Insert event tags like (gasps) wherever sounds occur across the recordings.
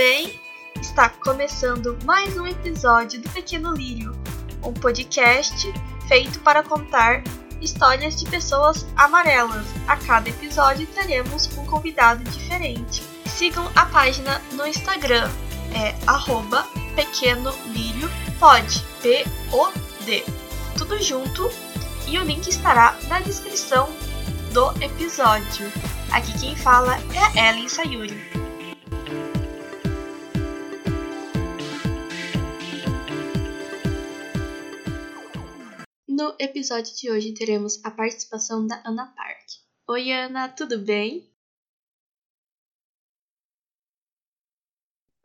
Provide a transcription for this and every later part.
bem? Está começando mais um episódio do Pequeno Lírio, um podcast feito para contar histórias de pessoas amarelas. A cada episódio teremos um convidado diferente. Sigam a página no Instagram, é arroba pequeno lírio pode, P-O-D. Tudo junto e o link estará na descrição do episódio. Aqui quem fala é a Ellen Sayuri. No episódio de hoje teremos a participação da Ana Park. Oi Ana, tudo bem?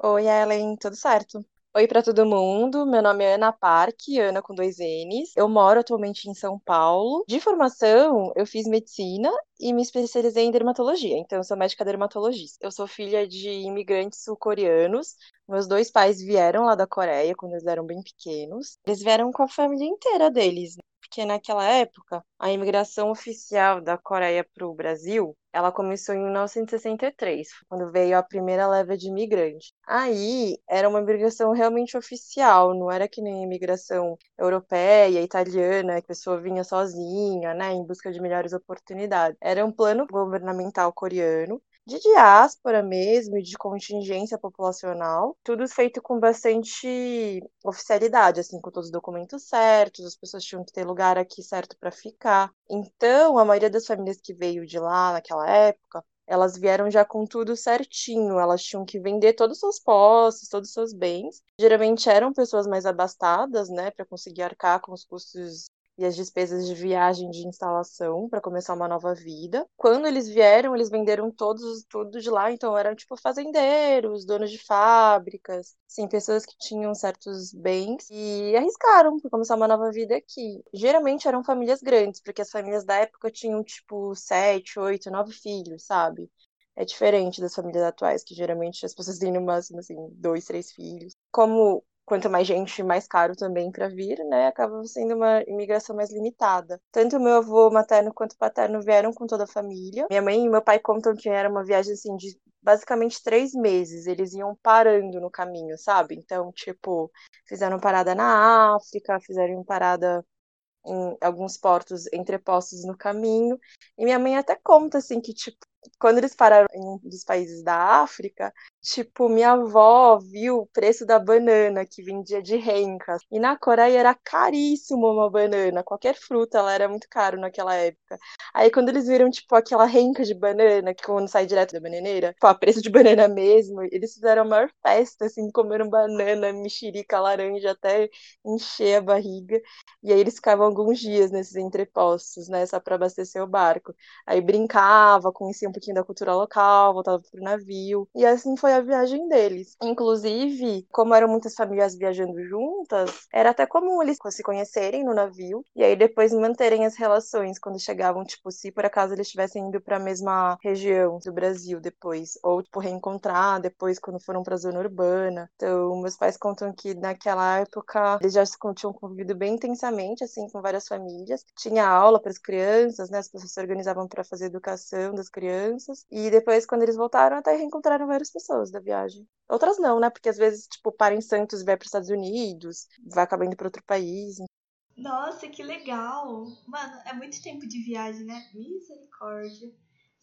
Oi, Ellen, tudo certo? Oi para todo mundo, meu nome é Ana Park, Ana com dois N's. Eu moro atualmente em São Paulo. De formação, eu fiz medicina e me especializei em dermatologia, então eu sou médica dermatologista. Eu sou filha de imigrantes sul-coreanos. Meus dois pais vieram lá da Coreia quando eles eram bem pequenos. Eles vieram com a família inteira deles porque naquela época a imigração oficial da Coreia para o Brasil, ela começou em 1963, quando veio a primeira leva de imigrantes. Aí era uma imigração realmente oficial, não era que nem a imigração europeia, italiana, que a pessoa vinha sozinha, né, em busca de melhores oportunidades. Era um plano governamental coreano de diáspora mesmo, de contingência populacional, tudo feito com bastante oficialidade, assim, com todos os documentos certos, as pessoas tinham que ter lugar aqui certo para ficar. Então, a maioria das famílias que veio de lá naquela época, elas vieram já com tudo certinho, elas tinham que vender todos os seus posses, todos os seus bens. Geralmente eram pessoas mais abastadas, né, para conseguir arcar com os custos e as despesas de viagem de instalação para começar uma nova vida. Quando eles vieram, eles venderam todos tudo de lá, então eram tipo fazendeiros, donos de fábricas, sim, pessoas que tinham certos bens e arriscaram para começar uma nova vida aqui. Geralmente eram famílias grandes, porque as famílias da época tinham tipo sete, oito, nove filhos, sabe? É diferente das famílias atuais, que geralmente as pessoas têm no máximo, assim, dois, três filhos. Como quanto mais gente, mais caro também para vir, né? Acaba sendo uma imigração mais limitada. Tanto meu avô materno quanto paterno vieram com toda a família. Minha mãe e meu pai contam que era uma viagem assim de basicamente três meses. Eles iam parando no caminho, sabe? Então, tipo, fizeram parada na África, fizeram parada em alguns portos entrepostos no caminho. E minha mãe até conta assim que tipo quando eles pararam em um dos países da África, tipo, minha avó viu o preço da banana que vendia de renca. E na Coreia era caríssimo uma banana, qualquer fruta ela era muito caro naquela época. Aí quando eles viram, tipo, aquela renca de banana, que quando sai direto da bananeira, tipo, a preço de banana mesmo, eles fizeram a maior festa, assim, comeram banana, mexerica, laranja, até encher a barriga. E aí eles ficavam alguns dias nesses entrepostos, né, só para abastecer o barco. Aí brincava, conhecia um pouquinho da cultura local, voltava pro navio. E assim foi a viagem deles. Inclusive, como eram muitas famílias viajando juntas, era até comum eles se conhecerem no navio e aí depois manterem as relações quando chegavam, tipo, se por acaso eles estivessem indo para a mesma região do Brasil depois, ou tipo reencontrar depois quando foram para a zona urbana. Então, meus pais contam que naquela época eles já tinham convivido bem intensamente assim com várias famílias. Tinha aula para as crianças, né? As pessoas se organizavam para fazer educação das crianças. E depois, quando eles voltaram, até reencontraram várias pessoas da viagem. Outras não, né? Porque às vezes, tipo, para em Santos e vai para os Estados Unidos, vai acabar indo para outro país. Nossa, que legal! Mano, é muito tempo de viagem, né? Misericórdia.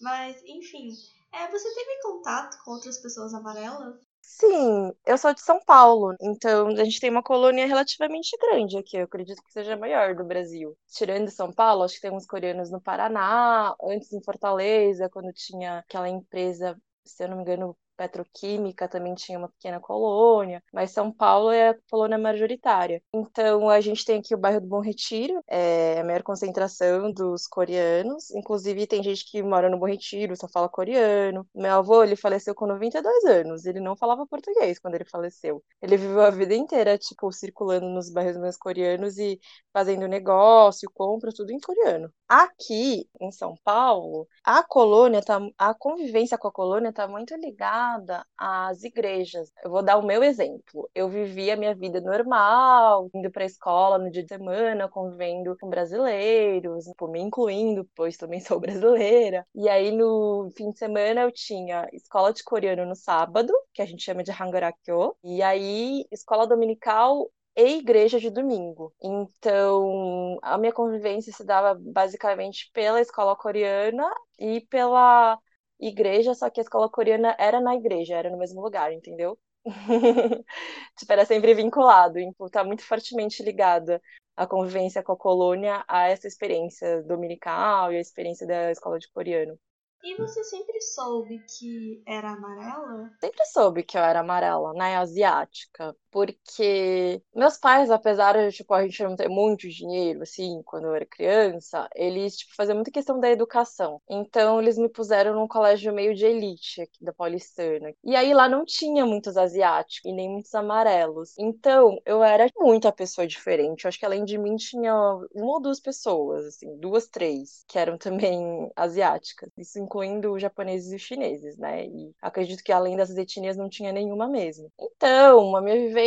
Mas, enfim, é, você teve contato com outras pessoas amarelas? Sim, eu sou de São Paulo, então a gente tem uma colônia relativamente grande aqui, eu acredito que seja a maior do Brasil. Tirando São Paulo, acho que tem uns coreanos no Paraná, antes em Fortaleza, quando tinha aquela empresa, se eu não me engano, petroquímica também tinha uma pequena colônia, mas São Paulo é a colônia majoritária. Então a gente tem aqui o bairro do Bom Retiro, é a maior concentração dos coreanos, inclusive tem gente que mora no Bom Retiro, só fala coreano. Meu avô, ele faleceu com 92 anos, ele não falava português quando ele faleceu. Ele viveu a vida inteira, tipo, circulando nos bairros mais coreanos e fazendo negócio, compra, tudo em coreano. Aqui em São Paulo, a colônia tá, a convivência com a colônia tá muito ligada ligada às igrejas. Eu vou dar o meu exemplo. Eu vivi a minha vida normal, indo para a escola no dia de semana, convivendo com brasileiros, me incluindo, pois também sou brasileira. E aí no fim de semana eu tinha escola de coreano no sábado, que a gente chama de Hangarakyo, e aí escola dominical e igreja de domingo. Então, a minha convivência se dava basicamente pela escola coreana e pela igreja, só que a escola coreana era na igreja, era no mesmo lugar, entendeu? (laughs) tipo, era sempre vinculado, então tá muito fortemente ligada a convivência com a colônia a essa experiência dominical e a experiência da escola de coreano. E você sempre soube que era amarela? Sempre soube que eu era amarela, né? Asiática. Porque meus pais, apesar de, tipo, a gente não ter muito dinheiro, assim, quando eu era criança, eles, tipo, faziam muita questão da educação. Então, eles me puseram num colégio meio de elite aqui da Paulistana. E aí lá não tinha muitos asiáticos e nem muitos amarelos. Então, eu era muita pessoa diferente. Eu acho que além de mim tinha uma ou duas pessoas, assim, duas, três, que eram também asiáticas. Isso incluindo os japoneses e os chineses, né? E acredito que além dessas etnias não tinha nenhuma mesmo. Então, a minha vivência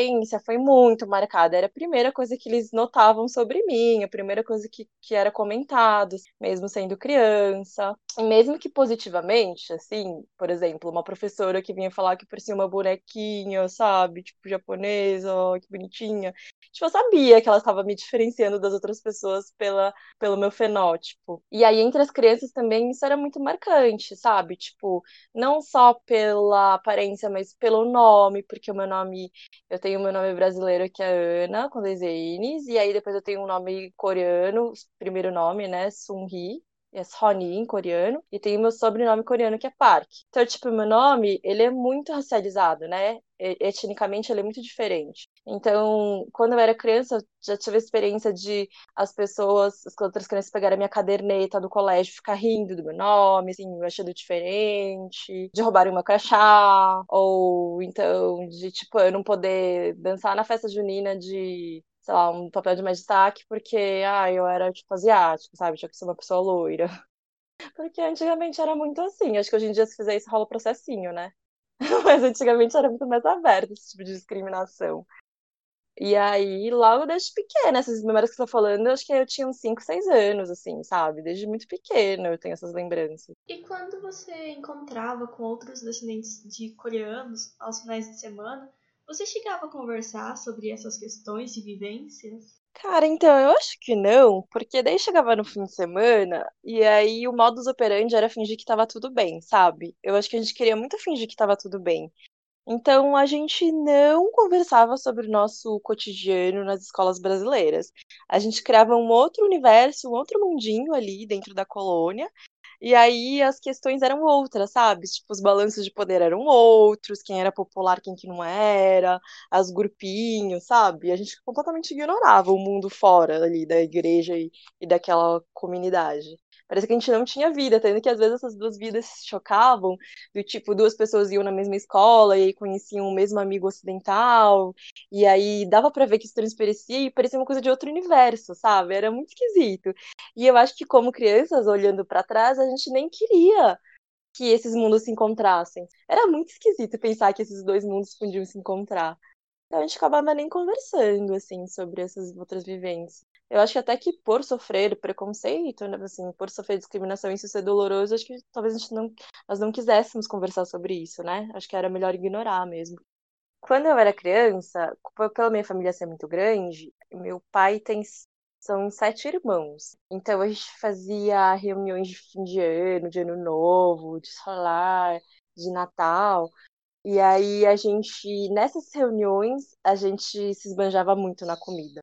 foi muito marcada. Era a primeira coisa que eles notavam sobre mim, a primeira coisa que, que era comentado, mesmo sendo criança. E mesmo que positivamente, assim, por exemplo, uma professora que vinha falar que parecia uma bonequinha, sabe? Tipo, japonesa, ó, que bonitinha. Tipo, eu sabia que ela estava me diferenciando das outras pessoas pela, pelo meu fenótipo. E aí, entre as crianças também, isso era muito marcante marcante, sabe? Tipo, não só pela aparência, mas pelo nome, porque o meu nome, eu tenho meu nome brasileiro que é Ana, com dois N's, e aí depois eu tenho um nome coreano, primeiro nome, né, Sunhee, é Sony em coreano, e tem o meu sobrenome coreano que é Park. Então, tipo, meu nome, ele é muito racializado, né? Etnicamente, ele é muito diferente. Então, quando eu era criança, eu já tive a experiência de as pessoas, as outras crianças pegarem a minha caderneta do colégio ficar rindo do meu nome, assim, achando diferente, de roubarem uma crachá, ou então de, tipo, eu não poder dançar na festa junina de sei lá, um papel de mais destaque porque, ah, eu era, tipo, asiático, sabe? Tinha que ser uma pessoa loira. (laughs) Porque antigamente era muito assim. Acho que hoje em dia, se fizer isso, rola processinho, né? (laughs) Mas antigamente era muito mais aberto esse tipo de discriminação. E aí, logo desde pequena, essas memórias que você tá falando, eu acho que eu tinha uns 5, 6 anos, assim, sabe? Desde muito pequena eu tenho essas lembranças. E quando você encontrava com outros descendentes de coreanos aos finais de semana, você chegava a conversar sobre essas questões de vivências? Cara, então, eu acho que não, porque daí chegava no fim de semana e aí o modus operandi era fingir que tava tudo bem, sabe? Eu acho que a gente queria muito fingir que tava tudo bem. Então, a gente não conversava sobre o nosso cotidiano nas escolas brasileiras. A gente criava um outro universo, um outro mundinho ali dentro da colônia, e aí as questões eram outras, sabe? Tipo, os balanços de poder eram outros, quem era popular, quem que não era, as grupinhos, sabe? A gente completamente ignorava o mundo fora ali da igreja e, e daquela comunidade. Parece que a gente não tinha vida, tendo que às vezes essas duas vidas se chocavam, do tipo, duas pessoas iam na mesma escola e aí conheciam o mesmo amigo ocidental, e aí dava para ver que isso transparecia e parecia uma coisa de outro universo, sabe? Era muito esquisito. E eu acho que como crianças, olhando para trás, a gente nem queria que esses mundos se encontrassem. Era muito esquisito pensar que esses dois mundos podiam se encontrar. Então a gente acabava nem conversando, assim, sobre essas outras vivências. Eu acho que até que por sofrer preconceito, né, assim, por sofrer discriminação isso ser doloroso, acho que talvez a gente não, nós não quiséssemos conversar sobre isso, né? Acho que era melhor ignorar mesmo. Quando eu era criança, pela minha família ser muito grande, meu pai tem são sete irmãos. Então a gente fazia reuniões de fim de ano, de ano novo, de solar, de Natal. E aí a gente, nessas reuniões, a gente se esbanjava muito na comida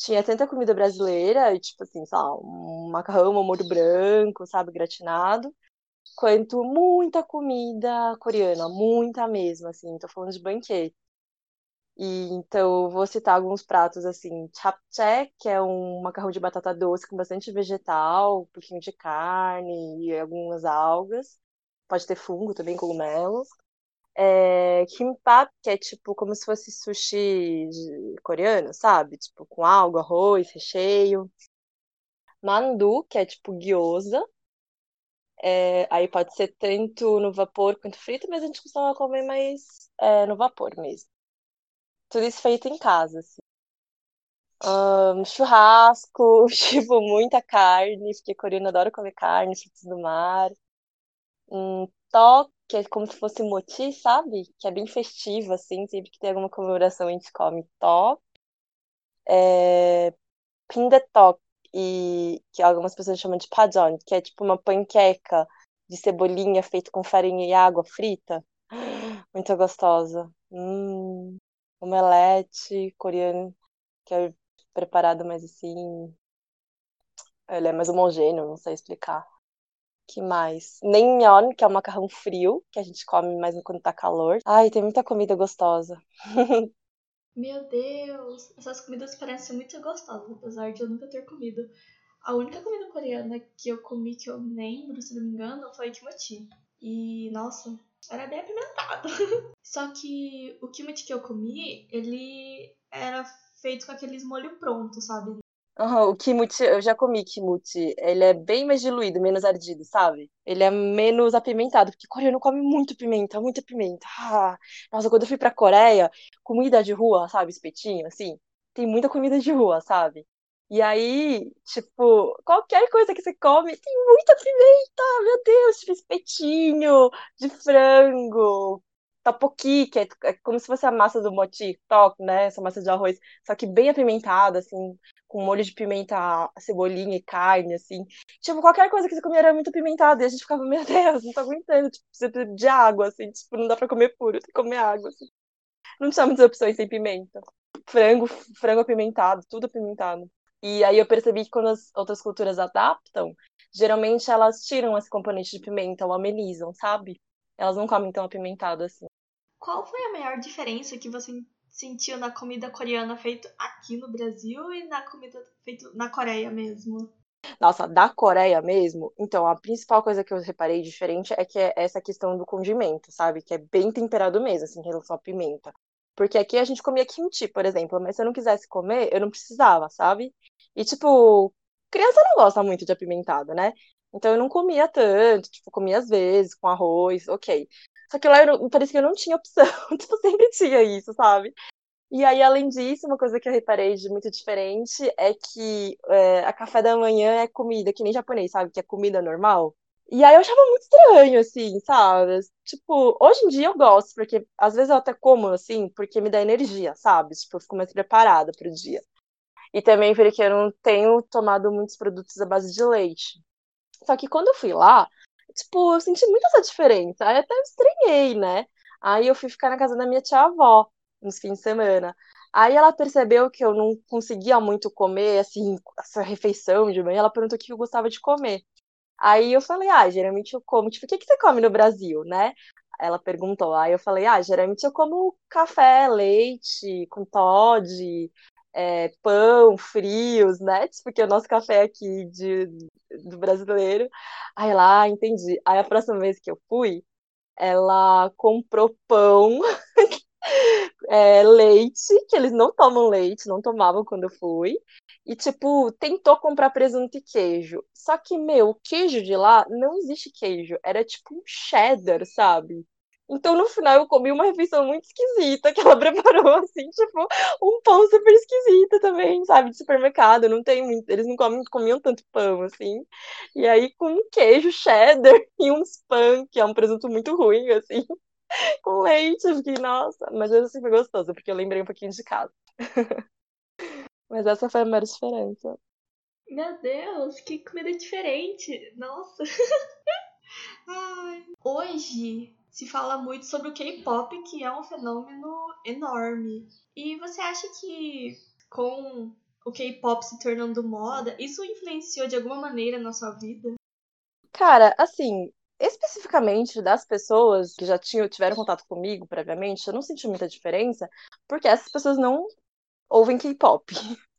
tinha tanta comida brasileira, tipo assim, sei lá, um macarrão, um molho branco, sabe, gratinado, quanto muita comida coreana, muita mesmo, assim, tô falando de banquete. E, então, vou citar alguns pratos, assim, chapchae, que é um macarrão de batata doce com bastante vegetal, um pouquinho de carne e algumas algas. Pode ter fungo também, cogumelos. É, kimbap, que é tipo como se fosse sushi coreano, sabe? Tipo, com algo, arroz, recheio. Mandu, que é tipo gyoza. É, aí pode ser tanto no vapor quanto frito, mas a gente costuma comer mais é, no vapor mesmo. Tudo isso feito em casa, assim. Um, churrasco, (laughs) tipo, muita carne, porque coreano adora comer carne, frutos do mar. Um que é como se fosse moti, sabe? Que é bem festivo, assim, sempre que tem alguma comemoração a gente come top. É, pindetok, e que algumas pessoas chamam de pajon, que é tipo uma panqueca de cebolinha feita com farinha e água frita. (gasps) Muito gostosa. Hum, omelete coreano, que é preparado mais assim. Ele é mais homogêneo, não sei explicar. Que mais? Naengmyeon, que é um macarrão frio, que a gente come mais quando tá calor. Ai, tem muita comida gostosa. (laughs) Meu Deus, essas comidas parecem muito gostosas, apesar de eu nunca ter comido. A única comida coreana que eu comi que eu lembro, se não me engano, foi kimchi. E, nossa, era bem apimentado. (laughs) Só que o kimchi que eu comi, ele era feito com aqueles molho pronto, sabe? O kimchi, eu já comi kimchi. Ele é bem mais diluído, menos ardido, sabe? Ele é menos apimentado, porque coreano come muito pimenta, muita pimenta. Ah, nossa, quando eu fui pra Coreia, comida de rua, sabe? Espetinho, assim. Tem muita comida de rua, sabe? E aí, tipo, qualquer coisa que você come tem muita pimenta, meu Deus, tipo espetinho de frango, tteokbokki, que é, é, como se fosse a massa do mochi, tok, né? Essa massa de arroz, só que bem apimentada, assim, com molho de pimenta, cebolinha e carne, assim. Tipo, qualquer coisa que você comia era muito apimentada, e a gente ficava, meu Deus, não tô aguentando, tipo, precisa de água, assim, tipo, não dá pra comer puro, tem que comer água, assim. Não tinha muitas opções sem pimenta. Frango, frango apimentado, tudo apimentado. E aí eu percebi que quando as outras culturas adaptam, geralmente elas tiram esse componente de pimenta ou amenizam, sabe? Elas não comem tão apimentado assim. Qual foi a maior diferença que você sentiu na comida coreana feita aqui no Brasil e na comida feita na Coreia mesmo? Nossa, da Coreia mesmo, então a principal coisa que eu reparei diferente é que é essa questão do condimento, sabe? Que é bem temperado mesmo, assim, em relação à pimenta. Porque aqui a gente comia kimchi, por exemplo, mas se eu não quisesse comer, eu não precisava, sabe? E, tipo, criança não gosta muito de apimentado, né? Então eu não comia tanto, tipo, comia às vezes com arroz, ok. Só que lá eu, parecia que eu não tinha opção, (laughs) tipo, sempre tinha isso, sabe? E aí, além disso, uma coisa que eu reparei de muito diferente é que é, a café da manhã é comida, que nem japonês, sabe? Que é comida normal. E aí eu achava muito estranho, assim, sabe? Tipo, hoje em dia eu gosto, porque às vezes eu até como, assim, porque me dá energia, sabe? Tipo, eu fico mais preparada pro dia. E também porque eu não tenho tomado muitos produtos à base de leite. Só que quando eu fui lá, tipo, eu senti muito essa diferença. Aí até estranhei, né? Aí eu fui ficar na casa da minha tia-avó nos fins de semana. Aí ela percebeu que eu não conseguia muito comer, assim, essa refeição de manhã. Ela perguntou o que eu gostava de comer. Aí eu falei, ah, geralmente eu como. Tipo, o que, que você come no Brasil, né? Ela perguntou. Aí eu falei, ah, geralmente eu como café, leite, com Todd, é, pão, frios, né? Porque o nosso café aqui de, do brasileiro. Aí lá, entendi. Aí a próxima vez que eu fui, ela comprou pão, (laughs) é, leite, que eles não tomam leite, não tomavam quando eu fui. E, tipo, tentou comprar presunto e queijo. Só que, meu, o queijo de lá não existe queijo. Era tipo um cheddar, sabe? Então, no final, eu comi uma refeição muito esquisita que ela (laughs) preparou, assim, tipo, um pão super esquisito também, sabe, de supermercado. Não tem muito, eles não comem, comiam tanto pão, assim. E aí, com um queijo cheddar (laughs) e uns pão, que é um presunto muito ruim, assim, (laughs) com leite. Eu fiquei, nossa, mas assim foi gostoso, porque eu lembrei um pouquinho de casa. mas essa foi a maior diferença. Meu Deus, que comida diferente! Nossa! Ai. Hoje se fala muito sobre o K-pop, que é um fenômeno enorme. E você acha que com o K-pop se tornando moda, isso influenciou de alguma maneira na sua vida? Cara, assim, especificamente das pessoas que já tinham, tiveram contato comigo previamente, eu não senti muita diferença, porque essas pessoas não ouvem K-pop. (laughs)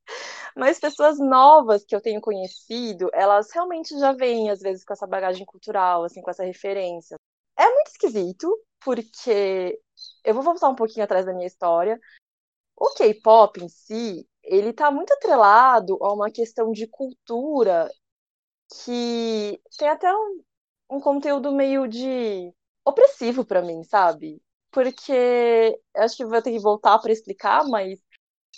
Mas pessoas novas que eu tenho conhecido, elas realmente já vêm, às vezes, com essa bagagem cultural, assim, com essa referência. É muito esquisito, porque eu vou voltar um pouquinho atrás da minha história. O K-pop em si, ele tá muito atrelado a uma questão de cultura que tem até um, um conteúdo meio de opressivo para mim, sabe? Porque acho que vou ter que voltar para explicar, mas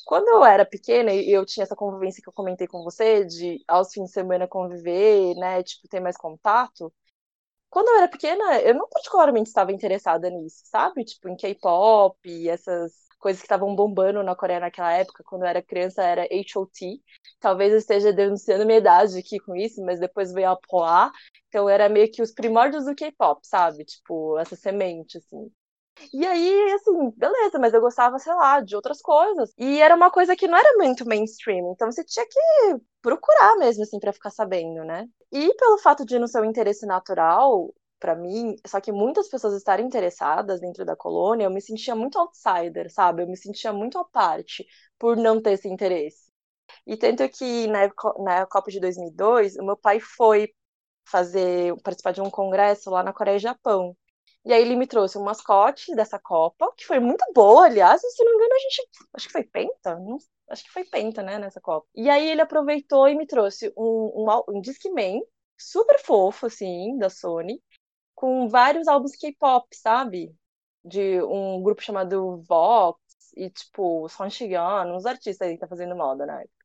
quando eu era pequena e eu tinha essa convivência que eu comentei com você, de aos fins de semana conviver, né, tipo, ter mais contato, quando eu era pequena, eu não particularmente estava interessada nisso, sabe? Tipo, em K-pop, essas coisas que estavam bombando na Coreia naquela época, quando eu era criança, era HOT. Talvez eu esteja denunciando minha idade aqui com isso, mas depois veio a Poá. Então era meio que os primórdios do K-pop, sabe? Tipo, essa semente, assim. E aí, assim, beleza, mas eu gostava, sei lá, de outras coisas. E era uma coisa que não era muito mainstream, então você tinha que procurar mesmo, assim, para ficar sabendo, né? E pelo fato de não ser um interesse natural, para mim, só que muitas pessoas estarem interessadas dentro da colônia, eu me sentia muito outsider, sabe? Eu me sentia muito à parte por não ter esse interesse. E tanto que na, na Copa de 2002, o meu pai foi fazer participar de um congresso lá na Coreia e Japão. E aí ele me trouxe um mascote dessa Copa, que foi muito boa, aliás, se não me engano, a gente. Acho que foi Penta? Não, acho que foi Penta, né, nessa Copa. E aí ele aproveitou e me trouxe um, um, um Discman super fofo, assim, da Sony, com vários álbuns K-pop, sabe? De um grupo chamado Vox e, tipo, Son Shigan, uns artistas aí que tá fazendo moda na época.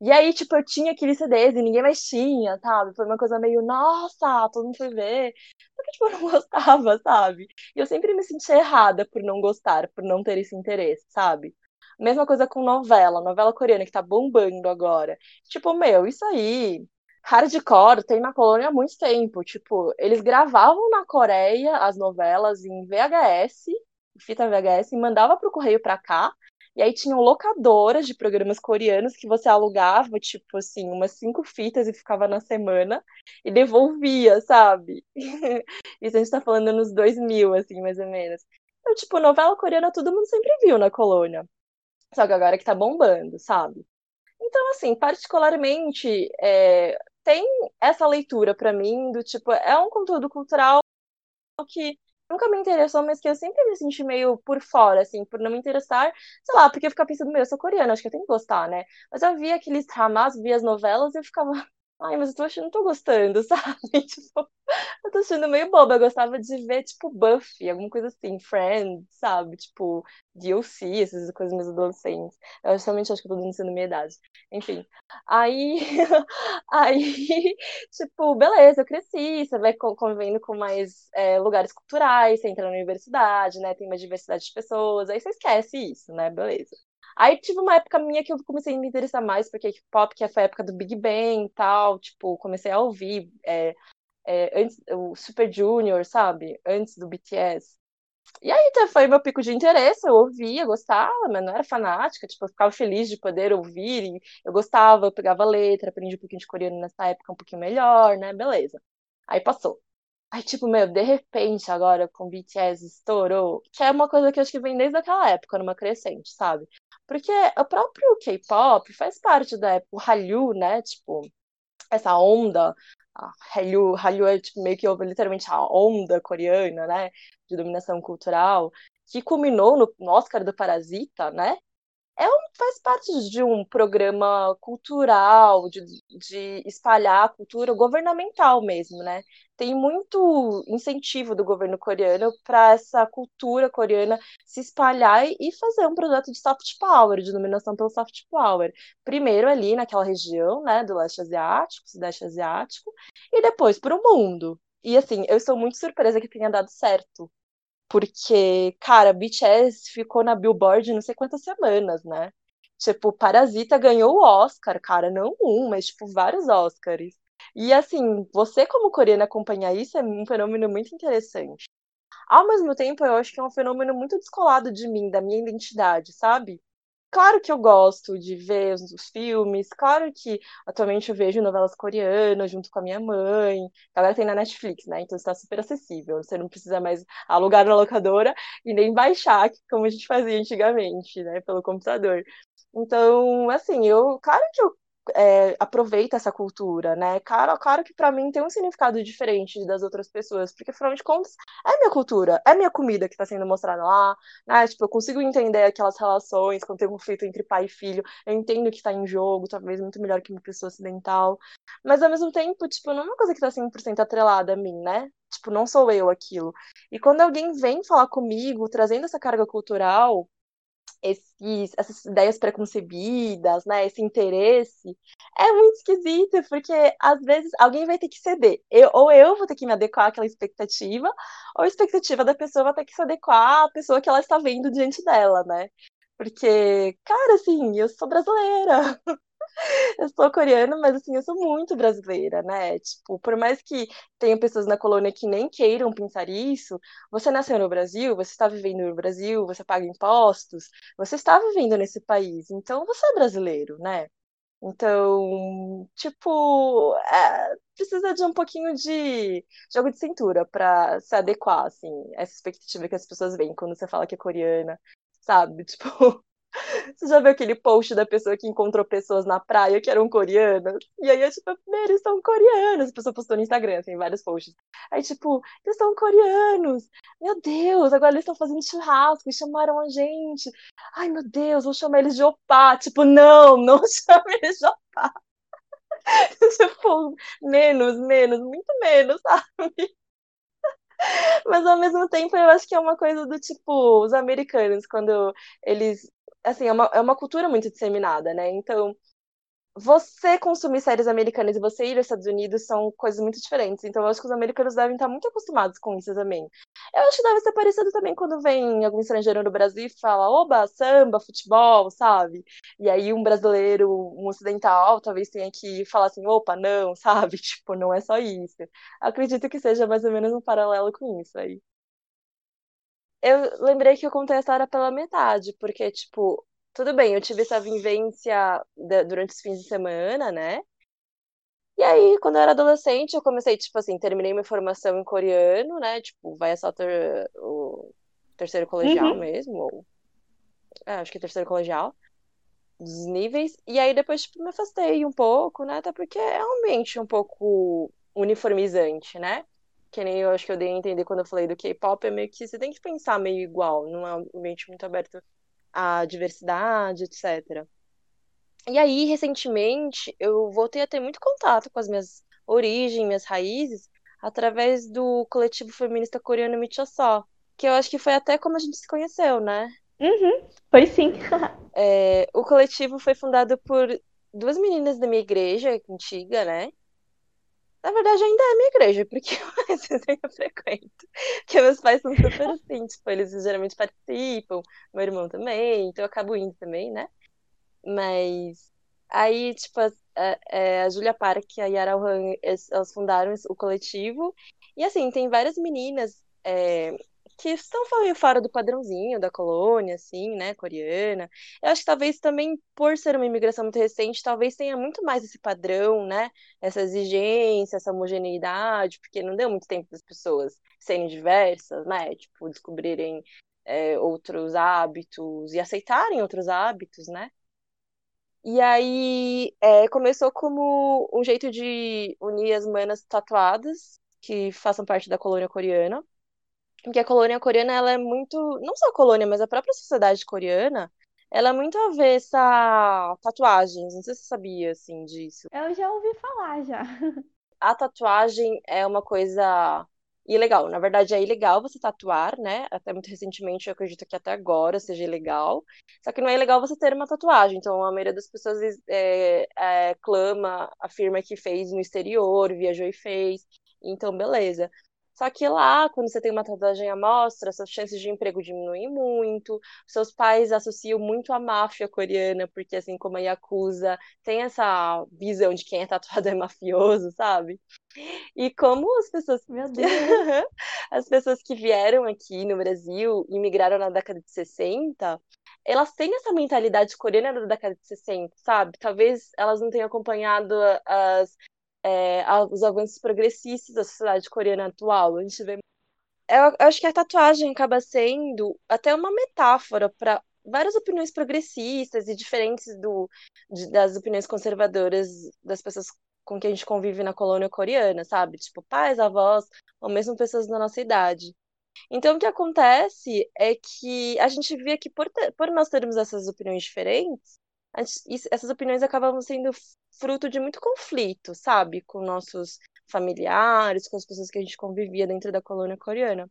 E aí, tipo, eu tinha aqueles CDs e ninguém mais tinha, sabe? Foi uma coisa meio, nossa, todo mundo foi ver. Porque, tipo, (laughs) eu não gostava, sabe? E eu sempre me senti errada por não gostar, por não ter esse interesse, sabe? Mesma coisa com novela, novela coreana que tá bombando agora. Tipo, meu, isso aí, hardcore tem na colônia há muito tempo. Tipo, eles gravavam na Coreia as novelas em VHS, fita VHS, e mandava pro correio pra cá. E aí tinham locadoras de programas coreanos que você alugava, tipo assim, umas cinco fitas e ficava na semana e devolvia, sabe? (laughs) Isso a gente tá falando nos 2000, assim, mais ou menos. Então, tipo, novela coreana todo mundo sempre viu na colônia. Só que agora que tá bombando, sabe? Então, assim, particularmente, é, tem essa leitura para mim do tipo, é um conteúdo cultural que nunca me interessou, mas que eu sempre me senti meio por fora, assim, por não me interessar, sei lá, porque eu ficava pensando, meu, eu sou coreana, acho que eu tenho que gostar, né? Mas eu via aqueles dramas, via as novelas e eu ficava, ai, mas eu tô achando, não tô gostando, (laughs) sabe? Tipo, eu tô achando meio boba. Eu gostava de ver, tipo, Buffy, alguma coisa assim, Friends, sabe? Tipo, DLC, essas coisas mais adolescentes. Eu realmente acho que eu tô sendo minha idade. Enfim. Aí, (laughs) aí, (laughs) tipo, beleza, eu cresci, você vai convivendo com mais é, lugares culturais, você entra na universidade, né? Tem uma diversidade de pessoas, aí você esquece isso, né? Beleza. Aí tive uma época minha que eu comecei a me interessar mais por K-pop, que foi a época do Big Bang e tal. Tipo, comecei a ouvir é, é, antes, o Super Junior, sabe? Antes do BTS. E aí foi meu pico de interesse, eu ouvia, gostava, mas não era fanática, tipo, eu ficava feliz de poder ouvir, eu gostava, eu pegava letra, aprendi um pouquinho de coreano nessa época um pouquinho melhor, né? Beleza. Aí passou. Aí, tipo, meu, de repente, agora com BTS estourou, que é uma coisa que eu acho que vem desde aquela época, numa crescente, sabe? Porque o próprio K-pop faz parte da época, o Hallyu, né? Tipo, essa onda. Hallyu, Hallyu é tipo, meio que literalmente a onda coreana, né? De dominação cultural, que culminou no, no Oscar do Parasita, né? É um, faz parte de um programa cultural, de, de espalhar a cultura governamental mesmo, né? Tem muito incentivo do governo coreano para essa cultura coreana se espalhar e fazer um projeto de soft power, de dominação pelo soft power. Primeiro ali naquela região, né, do leste asiático, sudeste asiático, e depois para o mundo. E assim, eu estou muito surpresa que tenha dado certo, porque, cara, BTS ficou na Billboard não sei quantas semanas, né? Tipo, Parasita ganhou o Oscar, cara, não um, mas tipo vários Oscars. E assim, você como coreana acompanhar isso é um fenômeno muito interessante. Ao mesmo tempo, eu acho que é um fenômeno muito descolado de mim, da minha identidade, sabe? Claro que eu gosto de ver os, filmes, claro que atualmente eu vejo novelas coreanas junto com a minha mãe. Agora tem na Netflix, né? Então está super acessível. Você não precisa mais alugar na locadora e nem baixar, como a gente fazia antigamente, né? Pelo computador. Então, assim, eu, claro que eu é, aproveita essa cultura, né? Claro, claro que para mim tem um significado diferente das outras pessoas, porque afinal de contas é minha cultura, é minha comida que está sendo mostrada lá, né? Tipo, eu consigo entender aquelas relações quando tem conflito entre pai e filho, eu entendo que está em jogo, talvez muito melhor que uma pessoa ocidental, mas ao mesmo tempo, tipo, não é uma coisa que tá 100% atrelada a mim, né? Tipo, não sou eu aquilo. E quando alguém vem falar comigo, trazendo essa carga cultural, esses, essas ideias preconcebidas, né, esse interesse, é muito esquisito, porque às vezes alguém vai ter que ceder. Eu, ou eu vou ter que me adequar àquela expectativa, ou a expectativa da pessoa vai ter que se adequar à pessoa que ela está vendo diante dela, né? Porque, cara, assim, eu sou brasileira. (laughs) eu sou coreana, mas assim, eu sou muito brasileira, né? Tipo, por mais que tenha pessoas na colônia que nem queiram pensar isso, você nasceu no Brasil, você está vivendo no Brasil, você paga impostos, você está vivendo nesse país, então você é brasileiro, né? Então, tipo, é, precisa de um pouquinho de jogo de cintura para se adequar, assim, essa expectativa que as pessoas veem quando você fala que é coreana, sabe? (laughs) Tipo, você já viu aquele post da pessoa que encontrou pessoas na praia que eram coreanas? E aí, eu, tipo, eles são coreanos. A pessoa postou no Instagram, assim, vários posts. Aí, tipo, eles são coreanos. Meu Deus, agora eles estão fazendo churrasco e chamaram a gente. Ai, meu Deus, vou chamar eles de opá. Tipo, não, não (laughs) chame eles de opá. (laughs) tipo, menos, menos, muito menos, sabe? Mas ao mesmo tempo eu acho que é uma coisa do tipo, os americanos, quando eles assim, é uma, é uma cultura muito disseminada, né? Então, você consumir séries americanas e você ir aos Estados Unidos são coisas muito diferentes. Então, eu acho que os americanos devem estar muito acostumados com isso também. Eu acho que deve ser parecido também quando vem algum estrangeiro no Brasil e fala, oba, samba, futebol, sabe? E aí um brasileiro, um ocidental, talvez tenha que falar assim, opa, não, (laughs) sabe? Tipo, não é só isso. Acredito que seja mais ou menos um paralelo com isso aí. Eu lembrei que eu contei a história pela metade, porque, tipo, tudo bem, eu tive essa vivência durante os fins de semana, né? E aí, quando eu era adolescente, eu comecei, tipo assim, terminei minha formação em coreano, né? Tipo, vai só ter o terceiro colegial Uhum. mesmo, ou... é, acho que é terceiro colegial, dos níveis. E aí, depois, tipo, me afastei um pouco, né? Até porque é realmente um pouco uniformizante, né? Que nem eu acho que eu dei a entender quando eu falei do K-pop, é meio que você tem que pensar meio igual, não é um ambiente muito aberto à diversidade, etc. E aí, recentemente, eu voltei a ter muito contato com as minhas origens, minhas raízes, através do coletivo feminista coreano Michoso, que eu acho que foi até como a gente se conheceu, né? Uhum. Foi sim. (laughs) É, o coletivo foi fundado por duas meninas da minha igreja antiga, né? Na verdade, ainda é minha igreja, porque eu (laughs) ainda frequento. Porque meus pais são super (laughs) assim, tipo, eles geralmente participam, meu irmão também, então eu acabo indo também, né? Mas aí, tipo, a, a, a Julia Park e a Yara Han, elas fundaram o coletivo. E assim, tem várias meninas é, que estão fora do padrãozinho da colônia, assim, né, coreana. Eu acho que talvez também, por ser uma imigração muito recente, talvez tenha muito mais esse padrão, né, essa exigência, essa homogeneidade, porque não deu muito tempo das pessoas serem diversas, né, tipo, descobrirem é, outros hábitos e aceitarem outros hábitos, né. E aí é, começou como um jeito de unir as manas tatuadas que façam parte da colônia coreana. Porque a colônia coreana, ela é muito. Não só a colônia, mas a própria sociedade coreana, ela é muito avessa a tatuagens. Não sei se você sabia, assim, disso. Eu já ouvi falar, já. A tatuagem é uma coisa ilegal. Na verdade, é ilegal você tatuar, né? Até muito recentemente, eu acredito que até agora seja ilegal. Só que não é ilegal você ter uma tatuagem. Então, a maioria das pessoas é, é, clama, afirma que fez no exterior, viajou e fez. Então, beleza. Só que lá, quando você tem uma tatuagem à mostra, suas chances de emprego diminuem muito. Seus pais associam muito à máfia coreana, porque assim como a Yakuza tem essa visão de quem é tatuado é mafioso, sabe? E como as pessoas. Meu Deus! (laughs) as pessoas que vieram aqui no Brasil e migraram na década de 60, elas têm essa mentalidade coreana da década de 60, sabe? Talvez elas não tenham acompanhado as é, os avanços progressistas da sociedade coreana atual. A gente vê. Eu acho que a tatuagem acaba sendo até uma metáfora para várias opiniões progressistas e diferentes do, de, das opiniões conservadoras das pessoas com quem a gente convive na colônia coreana, sabe? Tipo, pais, avós, ou mesmo pessoas da nossa idade. Então, o que acontece é que a gente via que por, ter, por nós termos essas opiniões diferentes, essas opiniões acabam sendo fruto de muito conflito, sabe? Com nossos familiares, com as pessoas que a gente convivia dentro da colônia coreana.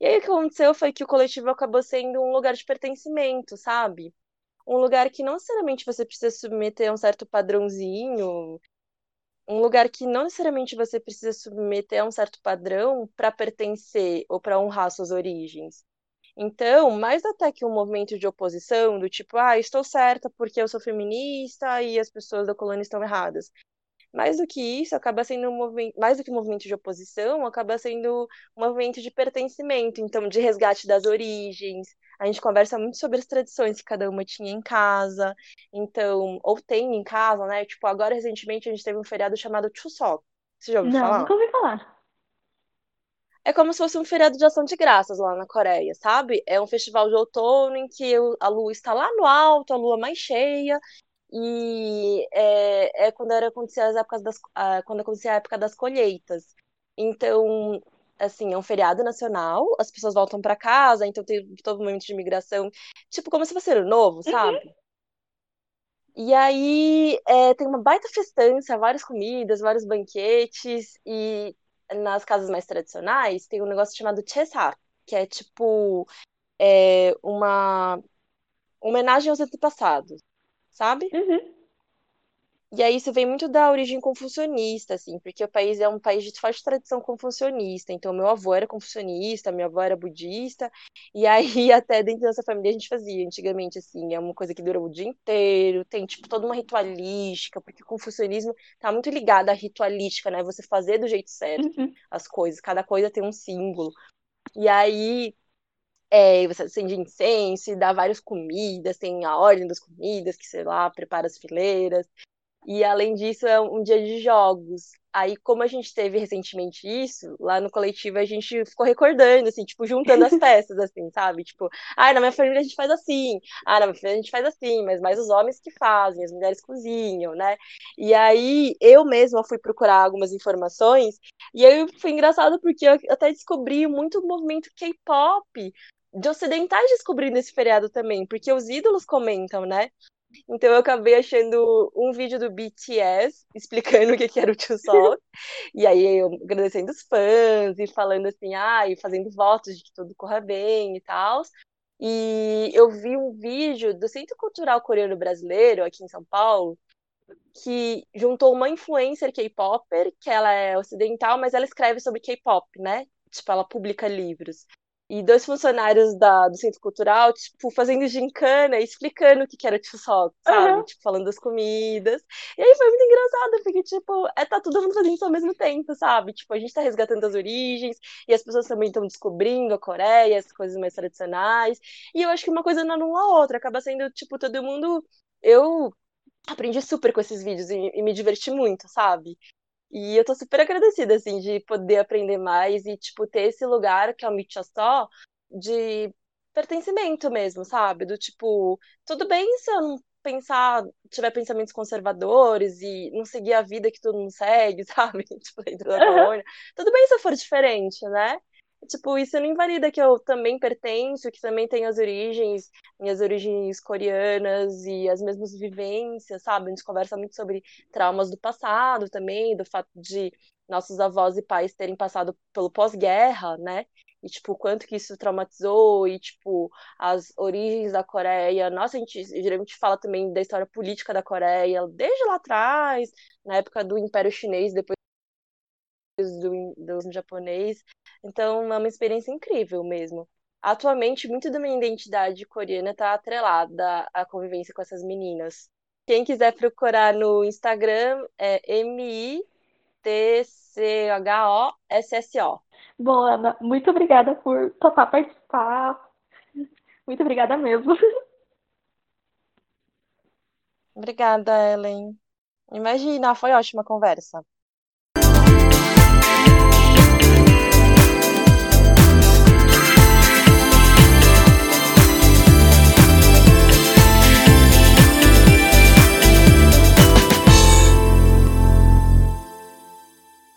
E aí o que aconteceu foi que o coletivo acabou sendo um lugar de pertencimento, sabe? Um lugar que não necessariamente você precisa submeter a um certo padrãozinho, um lugar que não necessariamente você precisa submeter a um certo padrão para pertencer ou para honrar suas origens. Então, mais até que um movimento de oposição, do tipo, ah, estou certa porque eu sou feminista e as pessoas da colônia estão erradas. Mais do que isso, acaba sendo um movimento, mais do que um movimento de oposição, acaba sendo um movimento de pertencimento, então, de resgate das origens. A gente conversa muito sobre as tradições que cada uma tinha em casa, então, ou tem em casa, né? Tipo, agora recentemente a gente teve um feriado chamado Chuseok. Você já ouviu Não, falar? nunca ouvi falar. É como se fosse um feriado de ação de graças lá na Coreia, sabe? É um festival de outono em que a lua está lá no alto, a lua mais cheia, e é, é quando era acontecia as épocas das, quando acontecia a época das colheitas. Então, assim, é um feriado nacional, as pessoas voltam para casa, então tem todo momento de imigração, tipo como se fosse ano novo, sabe? Uhum. E aí é, tem uma baita festança, várias comidas, vários banquetes, e nas casas mais tradicionais, tem um negócio chamado Chesar, que é tipo é, uma homenagem aos antepassados, sabe? Uhum. E aí isso vem muito da origem confucionista, assim, porque o país é um país de forte tradição confucionista. Então, meu avô era confucionista, minha avó era budista, e aí (laughs) até dentro dessa família a gente fazia antigamente, assim, é uma coisa que dura o dia inteiro, tem, tipo, toda uma ritualística, porque o confucionismo tá muito ligado à ritualística, né? Você fazer do jeito certo Uhum. as coisas, cada coisa tem um símbolo. E aí é, você acende incenso dá várias comidas, tem a ordem das comidas, que sei lá, prepara as fileiras. E além disso, é um dia de jogos. Aí, como a gente teve recentemente isso, lá no coletivo a gente ficou recordando, assim, tipo, juntando as (laughs) peças, assim, sabe? Tipo, ah, na minha família a gente faz assim, ah, na minha família a gente faz assim, mas mais os homens que fazem, as mulheres cozinham, né? E aí, eu mesma fui procurar algumas informações, e aí foi engraçado porque eu até descobri muito movimento K-pop de ocidentais descobrindo esse feriado também, porque os ídolos comentam, né? Então eu acabei achando um vídeo do BTS explicando o que, que era o Chuseok. e aí eu agradecendo os fãs e falando assim, ah, e fazendo votos de que tudo corra bem e tal. E eu vi um vídeo do Centro Cultural Coreano Brasileiro, aqui em São Paulo, que juntou uma influencer K-popper, que ela é ocidental, mas ela escreve sobre K-pop, né? Tipo, ela publica livros e dois funcionários da, do centro cultural, tipo, fazendo gincana, explicando o que, que era o Chuseok, sabe? Uhum. Tipo, falando das comidas. E aí foi muito engraçado, porque, tipo, é, tá todo mundo fazendo isso ao mesmo tempo, sabe? Tipo, a gente tá resgatando as origens, e as pessoas também estão descobrindo a Coreia, as coisas mais tradicionais. E eu acho que uma coisa não anula a outra, acaba sendo, tipo, todo mundo. Eu aprendi super com esses vídeos e, e me diverti muito, sabe? E eu tô super agradecida, assim, de poder aprender mais e, tipo, ter esse lugar que é o Mítia Só de pertencimento mesmo, sabe? Do tipo, tudo bem se eu não pensar, tiver pensamentos conservadores e não seguir a vida que todo mundo segue, (laughs) sabe? Tipo, dentro da colônia. Tudo bem se eu for diferente, né? Tipo, isso não invalida que eu também pertenço, que também tenho as origens, minhas origens coreanas e as mesmas vivências, sabe? A gente conversa muito sobre traumas do passado também, do fato de nossos avós e pais terem passado pelo pós-guerra, né? E, tipo, quanto que isso traumatizou e, tipo, as origens da Coreia. Nossa, a gente geralmente fala também da história política da Coreia, desde lá atrás, na época do Império Chinês, depois do, do japonês. Então, é uma experiência incrível mesmo. Atualmente, muito da minha identidade coreana está atrelada à convivência com essas meninas. Quem quiser procurar no Instagram é M-I-T-C-H-O-S-S-O. Bom, Ana, muito obrigada por topar participar. Muito obrigada mesmo. Obrigada, Ellen. Imagina, foi ótima a conversa.